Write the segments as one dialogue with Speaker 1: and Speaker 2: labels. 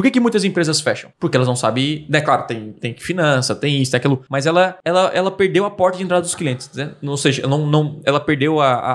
Speaker 1: Por que, que muitas empresas fecham? Porque elas não sabem, né? Claro, tem, tem que finança, tem isso, tem aquilo, mas ela, ela, ela perdeu a porta de entrada dos clientes, né? Ou seja, não, não, ela perdeu a, a,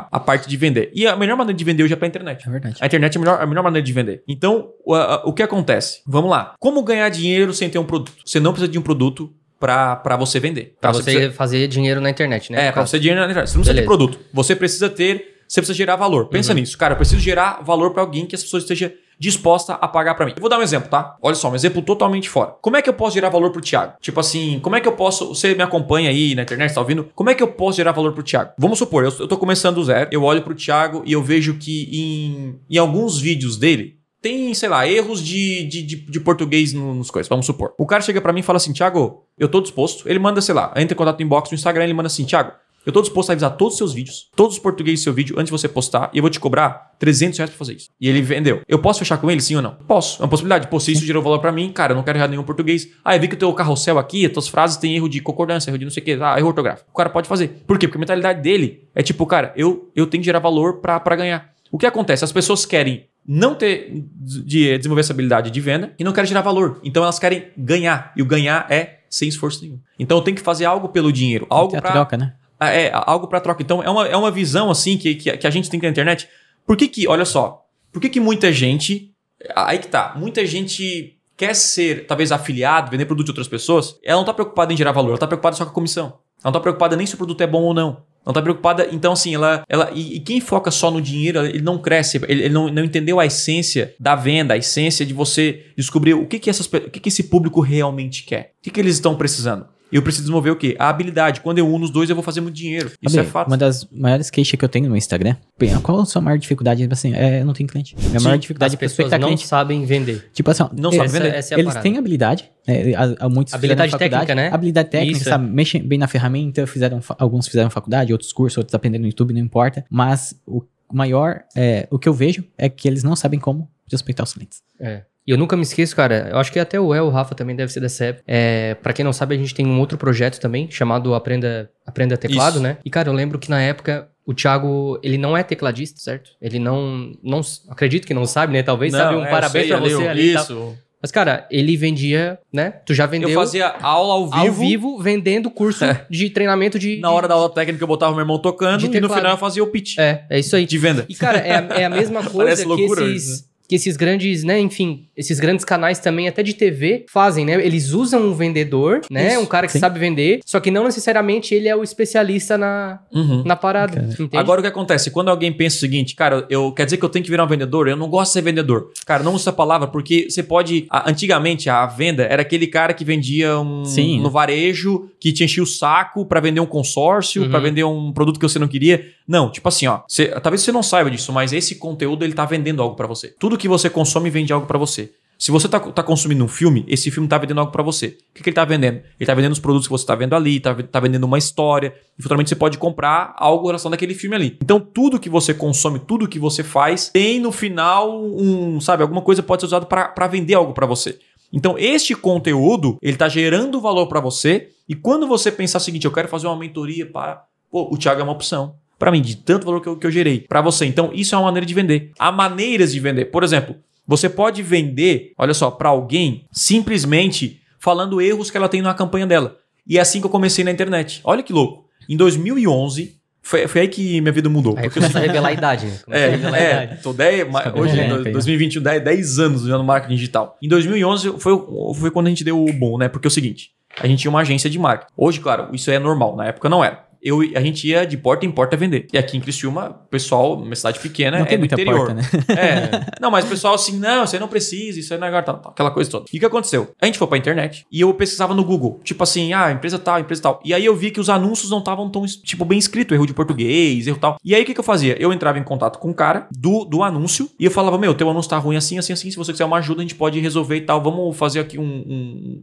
Speaker 1: a, a parte de vender. E a melhor maneira de vender hoje é pra internet.
Speaker 2: É verdade.
Speaker 1: A internet é a melhor, a melhor maneira de vender. Então, o, a- o que acontece? Vamos lá. Como ganhar dinheiro sem ter um produto? Você não precisa de um produto pra você vender.
Speaker 3: Pra
Speaker 1: Você
Speaker 3: você
Speaker 1: precisa-
Speaker 3: fazer dinheiro na internet, né?
Speaker 1: é,
Speaker 3: caso.
Speaker 1: você dinheiro na internet. Você não precisa de produto. Você precisa ter. Você precisa gerar valor. Pensa
Speaker 3: Uhum.
Speaker 1: nisso. Cara, eu preciso gerar valor pra alguém que as pessoas estejam dispostas a pagar pra mim. Eu vou dar um exemplo, tá? Olha só, um exemplo totalmente fora. Como é que eu posso gerar valor pro Thiago? Tipo assim, como é que eu posso. Você me acompanha aí na internet, tá ouvindo? Como é que eu posso gerar valor pro Thiago? Vamos supor, eu, eu tô começando do zero, eu olho pro Thiago e eu vejo que em, em alguns vídeos dele. Tem, sei lá, erros de, de, de, de português no- nos coisas, vamos supor. O cara chega pra mim e fala assim, Thiago, eu tô disposto. Ele manda, sei lá, entra em contato no inbox no Instagram, ele manda assim, Thiago, eu tô disposto a revisar todos os seus vídeos, todos os portugueses do seu vídeo, antes de você postar, e eu vou te cobrar 300 reais pra fazer isso. E ele vendeu. Eu posso fechar com ele, sim ou não? Posso. É uma possibilidade. Pô, se isso gerou valor pra mim, cara, eu não quero errar nenhum português. Ah, eu vi que o teu carrossel aqui, as tuas frases têm erro de concordância, erro de não sei o que, ah, erro ortográfico. O cara pode fazer. Por quê? Porque a mentalidade dele é tipo, cara, eu, eu tenho que gerar valor pra, pra ganhar. O que acontece? As pessoas querem não ter de desenvolver essa habilidade de venda e não querem gerar valor. Então elas querem ganhar. E o ganhar é sem esforço nenhum. Então eu tenho que fazer algo pelo dinheiro, algo
Speaker 2: Tem a
Speaker 1: pra
Speaker 2: troca, né?
Speaker 1: Ah, É, algo para troca. Então, é uma, é uma visão, assim, que, que, que a gente tem que na internet. Por que que, olha só, por que que muita gente, aí que tá, muita gente quer ser, talvez, afiliado, vender produto de outras pessoas, ela não tá preocupada em gerar valor, ela tá preocupada só com a comissão. Ela não tá preocupada nem se o produto é bom ou não. Não tá preocupada, então assim, ela. ela e, e quem foca só no dinheiro, ele não cresce, ele, ele não, não entendeu a essência da venda, a essência de você descobrir o que, que, essas, o que, que esse público realmente quer. O que, que eles estão precisando. Eu preciso desenvolver o quê? A habilidade. Quando eu uno os dois, eu vou fazer muito dinheiro. Isso é fato.
Speaker 2: Uma das maiores queixas que eu tenho no Instagram. Bem, qual a sua maior dificuldade? Tipo Assim, é, eu não tenho cliente. Minha
Speaker 1: Sim,
Speaker 2: maior
Speaker 3: As
Speaker 2: dificuldade é
Speaker 3: pessoas
Speaker 2: prospectar
Speaker 3: não
Speaker 2: cliente.
Speaker 3: sabem vender.
Speaker 2: Tipo assim,
Speaker 1: Não
Speaker 2: eles,
Speaker 1: sabe vender.
Speaker 3: Essa é a
Speaker 2: eles
Speaker 3: parada.
Speaker 2: têm habilidade, né, a- a- muitos
Speaker 3: Habilidade técnica, né?
Speaker 2: Habilidade técnica,
Speaker 3: Isso, é.
Speaker 2: sabe? Mexem bem na ferramenta, fizeram, alguns fizeram faculdade, outros cursos, outros aprendendo no YouTube, não importa. Mas o maior, é, o que eu vejo é que eles não sabem como prospectar os clientes.
Speaker 3: É. E eu nunca me esqueço, cara. Eu acho que até o El, o Rafa também deve ser dessa época. É, pra quem não sabe, a gente tem um outro projeto também, chamado Aprenda, Aprenda Teclado,
Speaker 1: Isso.
Speaker 3: né? E, cara, eu lembro que na época o Thiago, ele não é tecladista, certo? Ele não. não acredito que não sabe, né? Talvez sabe um
Speaker 1: é,
Speaker 3: parabéns
Speaker 1: sei,
Speaker 3: pra você ali. e tal.
Speaker 1: Isso.
Speaker 3: Mas, cara, ele vendia, né? Tu já vendeu
Speaker 1: Eu fazia aula ao vivo.
Speaker 3: ao vivo vendendo curso de treinamento de.
Speaker 1: Na hora da aula técnica, eu botava meu irmão tocando e no final eu fazia o pitch
Speaker 3: É, é isso aí.
Speaker 1: de venda.
Speaker 3: E, cara, é, a- é a mesma coisa que esses, que esses grandes, né, enfim, esses grandes canais também, até de TV, fazem, né? Eles usam um vendedor, né?
Speaker 2: Isso,
Speaker 3: um cara que
Speaker 2: sim.
Speaker 3: sabe vender, só que não necessariamente ele é o especialista na,
Speaker 1: Uhum.
Speaker 3: na parada.
Speaker 1: Agora o que acontece? Quando alguém pensa o seguinte, cara, eu quer dizer que eu tenho que virar um vendedor? Eu não gosto de ser vendedor. Cara, não usa essa palavra porque você pode. a- antigamente, a venda era aquele cara que vendia um
Speaker 2: Sim.
Speaker 1: no varejo, que te enchia o saco pra vender um consórcio,
Speaker 3: Uhum.
Speaker 1: pra vender um produto que você não queria. Não, tipo assim, ó. talvez você não saiba disso, mas esse conteúdo ele tá vendendo algo pra você. Tudo que você consome vende algo pra você. Se você tá, tá consumindo um filme, esse filme tá vendendo algo pra você. O que, que ele tá vendendo? Ele tá vendendo os produtos que você tá vendo ali, tá, ve- tá vendendo uma história. E futuramente você pode comprar algo em relação daquele filme ali. Então, tudo que você consome, tudo que você faz, tem no final um, sabe, alguma coisa pode ser usado pra pra vender algo pra você. Então, este conteúdo, ele tá gerando valor pra você. E quando você pensar o seguinte, eu quero fazer uma mentoria para. Pô, o Thiago é uma opção. Pra mim, de tanto valor que eu, que eu gerei. Pra você. Então, isso é uma maneira de vender. Há maneiras de vender. Por exemplo, você pode vender, olha só, pra alguém, simplesmente falando erros que ela tem na campanha dela. E é assim que eu comecei na internet. Olha que louco. Em 2011, foi, foi aí que minha vida mudou.
Speaker 3: Aí começa a revelar a idade, né? Começa a
Speaker 1: é,
Speaker 3: revelar a
Speaker 1: é,
Speaker 3: idade.
Speaker 1: tô 10, ma-
Speaker 2: Fica
Speaker 1: hoje,
Speaker 2: bem
Speaker 1: em
Speaker 2: lento aí, ó.
Speaker 1: 2021, 10, 10 anos já no marketing digital. Em 2011 foi, foi quando a gente deu o boom, né? Porque é o seguinte, a gente tinha uma agência de marketing. Hoje, claro, isso é normal, na época não era. Eu, a gente ia de porta em porta vender. E aqui em Criciúma, o pessoal, uma cidade pequena,
Speaker 2: não
Speaker 1: é do interior.
Speaker 2: porta, né?
Speaker 1: É. Não, mas o pessoal assim, não, você não precisa, isso aí não é tal, tal, aquela coisa toda. E o que aconteceu? A gente foi pra internet e eu pesquisava no Google, tipo assim, ah, empresa tal, empresa tal. E aí eu vi que os anúncios não estavam tão, tipo, bem escrito, erro de português, erro tal. E aí o que, que eu fazia? Eu entrava em contato com o cara do, do anúncio e eu falava, meu, teu anúncio tá ruim assim, assim, assim, se você quiser uma ajuda, a gente pode resolver e tal. Vamos fazer aqui um, um,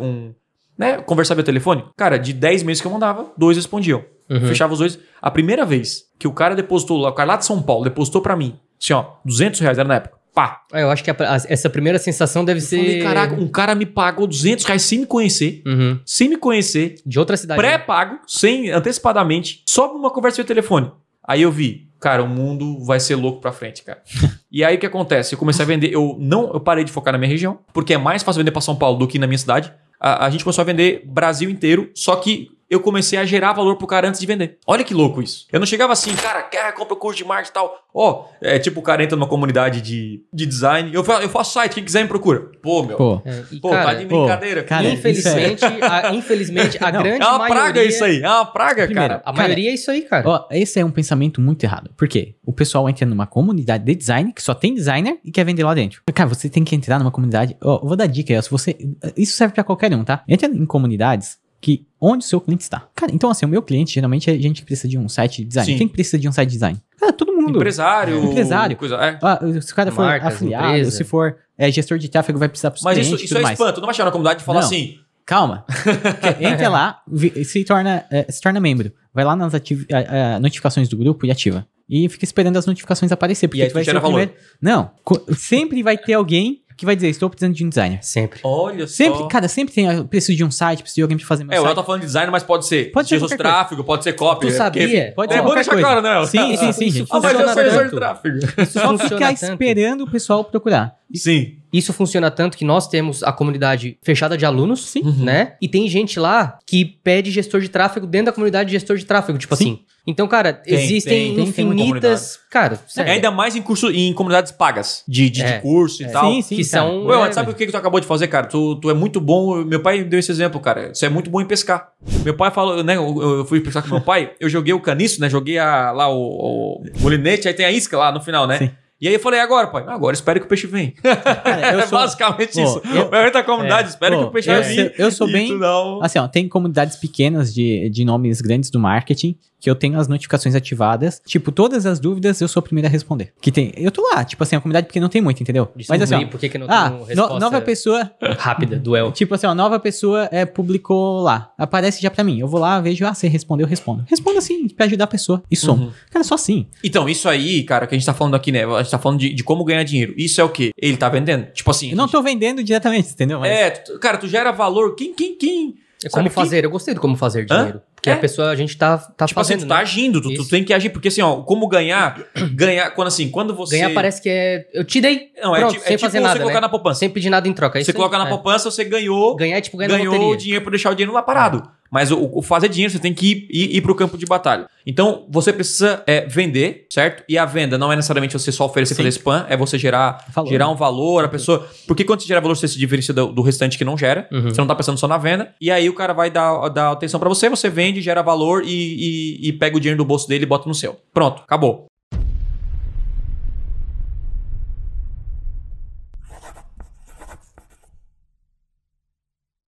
Speaker 1: um né, conversar via telefone. Cara, de 10 meses que eu mandava, dois respondiam.
Speaker 3: Uhum.
Speaker 1: Fechava os dois. A primeira vez que o cara depositou lá, o cara lá de São Paulo depositou pra mim, assim, ó, 200 reais era na época. Pá.
Speaker 3: Ah, Eu acho que a- a- essa primeira sensação deve
Speaker 1: Eu
Speaker 3: ser.
Speaker 1: falei, caraca, um cara me pagou 200 reais sem me conhecer,
Speaker 3: Uhum.
Speaker 1: sem me conhecer,
Speaker 3: De outra cidade. né?
Speaker 1: pré-pago, sem, antecipadamente, só por uma conversa via telefone. Aí eu vi, cara, o mundo vai ser louco pra frente, cara. e aí o que acontece? Eu comecei a vender, eu não, eu parei de focar na minha região, porque é mais fácil vender pra São Paulo do que na minha cidade. A, a gente começou a vender Brasil inteiro, só que eu comecei a gerar valor pro cara antes de vender. Olha que louco isso. Eu não chegava assim, cara, quer compra curso de marketing e tal. Ó, é tipo o cara entra numa comunidade de, de design. Eu, fa- eu faço site, quem quiser me procura. Pô, meu. Pô,
Speaker 2: Pô,
Speaker 3: É,
Speaker 1: tá
Speaker 3: cara,
Speaker 1: de
Speaker 2: pô,
Speaker 1: brincadeira.
Speaker 2: cara,
Speaker 3: infelizmente, a, infelizmente, a
Speaker 2: Não,
Speaker 3: grande
Speaker 1: é uma
Speaker 3: maioria...
Speaker 1: praga isso aí. É uma praga,
Speaker 2: Primeiro,
Speaker 1: cara.
Speaker 3: A maioria é isso aí, cara.
Speaker 2: Ó, esse é um pensamento muito errado. Por quê? O pessoal entra numa comunidade de design, que só tem designer, e quer vender lá dentro. Cara, você tem que entrar numa comunidade. Ó, eu vou dar dica aí, ó, se você. Isso serve pra qualquer um, tá? Entra em comunidades que onde o seu cliente está. Cara, então assim, o meu cliente geralmente é gente que precisa de um site de design.
Speaker 1: Sim.
Speaker 2: Quem precisa de um site de design? Cara, todo mundo.
Speaker 1: Empresário.
Speaker 2: Empresário.
Speaker 1: Coisa, é.
Speaker 2: Ah, se o cara for
Speaker 3: Marcas,
Speaker 2: afiliado,
Speaker 3: empresa.
Speaker 2: se for é, gestor de tráfego, vai precisar pros
Speaker 1: Mas
Speaker 2: clientes
Speaker 1: isso, isso
Speaker 2: tudo
Speaker 1: é
Speaker 2: mais.
Speaker 1: espanto. Não vai chegar na comunidade e falar
Speaker 2: Não.
Speaker 1: assim.
Speaker 2: Calma. Entra lá, se torna, é, se torna membro. Vai lá nas a- a- notificações do grupo e ativa. E fica esperando as notificações aparecer. Porque
Speaker 1: E aí
Speaker 2: tu
Speaker 1: tu
Speaker 2: vai ser o
Speaker 1: valor.
Speaker 2: primeiro. Não. Sempre vai ter alguém que vai dizer, estou precisando de um designer.
Speaker 3: Sempre.
Speaker 1: Olha
Speaker 2: Sempre,
Speaker 1: só.
Speaker 2: cara, sempre tem. Eu preciso de um site, preciso de alguém pra fazer meu
Speaker 1: É, o El
Speaker 2: site.
Speaker 1: tá falando de design, mas pode ser.
Speaker 2: Pode ser
Speaker 1: de
Speaker 2: coisa.
Speaker 1: tráfego, pode ser copy.
Speaker 3: Tu
Speaker 1: é,
Speaker 3: sabia?
Speaker 2: Pode
Speaker 1: É
Speaker 2: ser
Speaker 1: bom
Speaker 2: qualquer
Speaker 1: deixar
Speaker 2: coisa.
Speaker 1: claro, né?
Speaker 2: Sim, sim, sim,
Speaker 3: Isso
Speaker 2: gente.
Speaker 1: Ah, mas eu sou de tráfego.
Speaker 2: Só ficar esperando o pessoal procurar.
Speaker 1: Sim.
Speaker 3: Isso funciona tanto que nós temos a comunidade fechada de alunos,
Speaker 2: Sim.
Speaker 1: Uhum.
Speaker 3: né? E tem gente lá que pede gestor de tráfego dentro da comunidade de gestor de tráfego, tipo
Speaker 2: Sim.
Speaker 3: assim. Então, cara,
Speaker 1: Tem,
Speaker 3: existem
Speaker 1: tem, tem, tem
Speaker 3: infinitas. cara, sério.
Speaker 1: É ainda mais em curso, em comunidades pagas, de, de, de
Speaker 3: É.
Speaker 1: curso e
Speaker 3: É.
Speaker 1: tal.
Speaker 2: Sim, sim.
Speaker 3: que
Speaker 2: cara.
Speaker 3: são.
Speaker 1: Ué,
Speaker 3: é,
Speaker 1: sabe o que, que tu acabou de fazer, cara? Tu, tu é muito bom. Meu pai deu esse exemplo, cara. Você é muito bom em pescar. Meu pai falou, né? Eu, eu fui pescar com meu pai, eu joguei o caniço, né? Joguei a- lá o, o molinete, aí tem a isca lá no final, né?
Speaker 2: Sim.
Speaker 1: E aí eu falei, agora, pai? Agora espere que o peixe venha.
Speaker 2: Cara, eu
Speaker 1: é
Speaker 2: sou-
Speaker 1: basicamente
Speaker 2: Pô,
Speaker 1: isso.
Speaker 2: eu-
Speaker 1: Eu entro na comunidade, espere
Speaker 2: Pô,
Speaker 1: que o peixe
Speaker 2: eu
Speaker 1: vir.
Speaker 2: sou- eu sou bem-
Speaker 1: não-
Speaker 2: Assim, ó, tem comunidades pequenas de, de nomes grandes do marketing que eu tenho as notificações ativadas. Tipo, todas as dúvidas eu sou o primeiro a responder. Que tem. Eu tô lá, tipo assim, a comunidade pequena não tem muito, entendeu? Mas assim, ó,
Speaker 3: por que, que não
Speaker 2: ah,
Speaker 3: tem
Speaker 2: no- nova pessoa.
Speaker 3: rápida do El?
Speaker 2: Tipo assim, ó, nova pessoa é, publicou lá. Aparece já pra mim. Eu vou lá, vejo, ah, você respondeu, eu respondo. Respondo assim, pra ajudar a pessoa. E somo.
Speaker 1: Uhum.
Speaker 2: Cara, só assim.
Speaker 1: Então, isso aí, cara, que a gente tá falando aqui, né? A gente tá falando de, de como ganhar dinheiro. Isso é o quê? Ele tá vendendo. Tipo assim.
Speaker 2: Eu não tô vendendo diretamente, entendeu? Mas
Speaker 1: É, tu- cara, tu gera valor. Quem, quem, quem?
Speaker 3: É como
Speaker 1: Sabe que-
Speaker 3: fazer. Eu gostei do como fazer
Speaker 1: Hã?
Speaker 3: Porque
Speaker 1: É.
Speaker 3: a pessoa, a gente tá, tá
Speaker 1: Tipo assim,
Speaker 3: fazendo.
Speaker 1: tu tá
Speaker 3: né?
Speaker 1: agindo, tu, tu tem que agir. Porque assim, ó, como ganhar, ganhar, quando assim, quando você.
Speaker 3: Ganhar parece que é. Eu te dei.
Speaker 1: Não, é,
Speaker 3: pronto,
Speaker 1: tipo, é
Speaker 3: sem
Speaker 1: tipo
Speaker 3: fazer
Speaker 1: você
Speaker 3: nada.
Speaker 1: colocar
Speaker 3: né?
Speaker 1: na poupança.
Speaker 3: Sem pedir nada em troca. é
Speaker 1: você
Speaker 3: aí?
Speaker 1: coloca na
Speaker 3: É.
Speaker 1: poupança, você ganhou,
Speaker 3: Ganhar é tipo ganhar
Speaker 1: ganhou o dinheiro pra deixar o dinheiro lá parado. Mas o, o fazer dinheiro, você tem que ir, ir, ir pro campo de batalha. Então, você precisa é, vender, certo? E a venda não é necessariamente você só oferecer
Speaker 2: Sim.
Speaker 1: fazer spam, é você gerar,
Speaker 2: Valor.
Speaker 1: gerar um valor, a pessoa. Porque quando você gera valor, você se diferencia do, do restante que não gera.
Speaker 3: Uhum.
Speaker 1: Você não tá pensando só na venda. E aí o cara vai dar, dar atenção pra você, você vende, gera valor e, e, e pega o dinheiro do bolso dele e bota no seu. Pronto, acabou.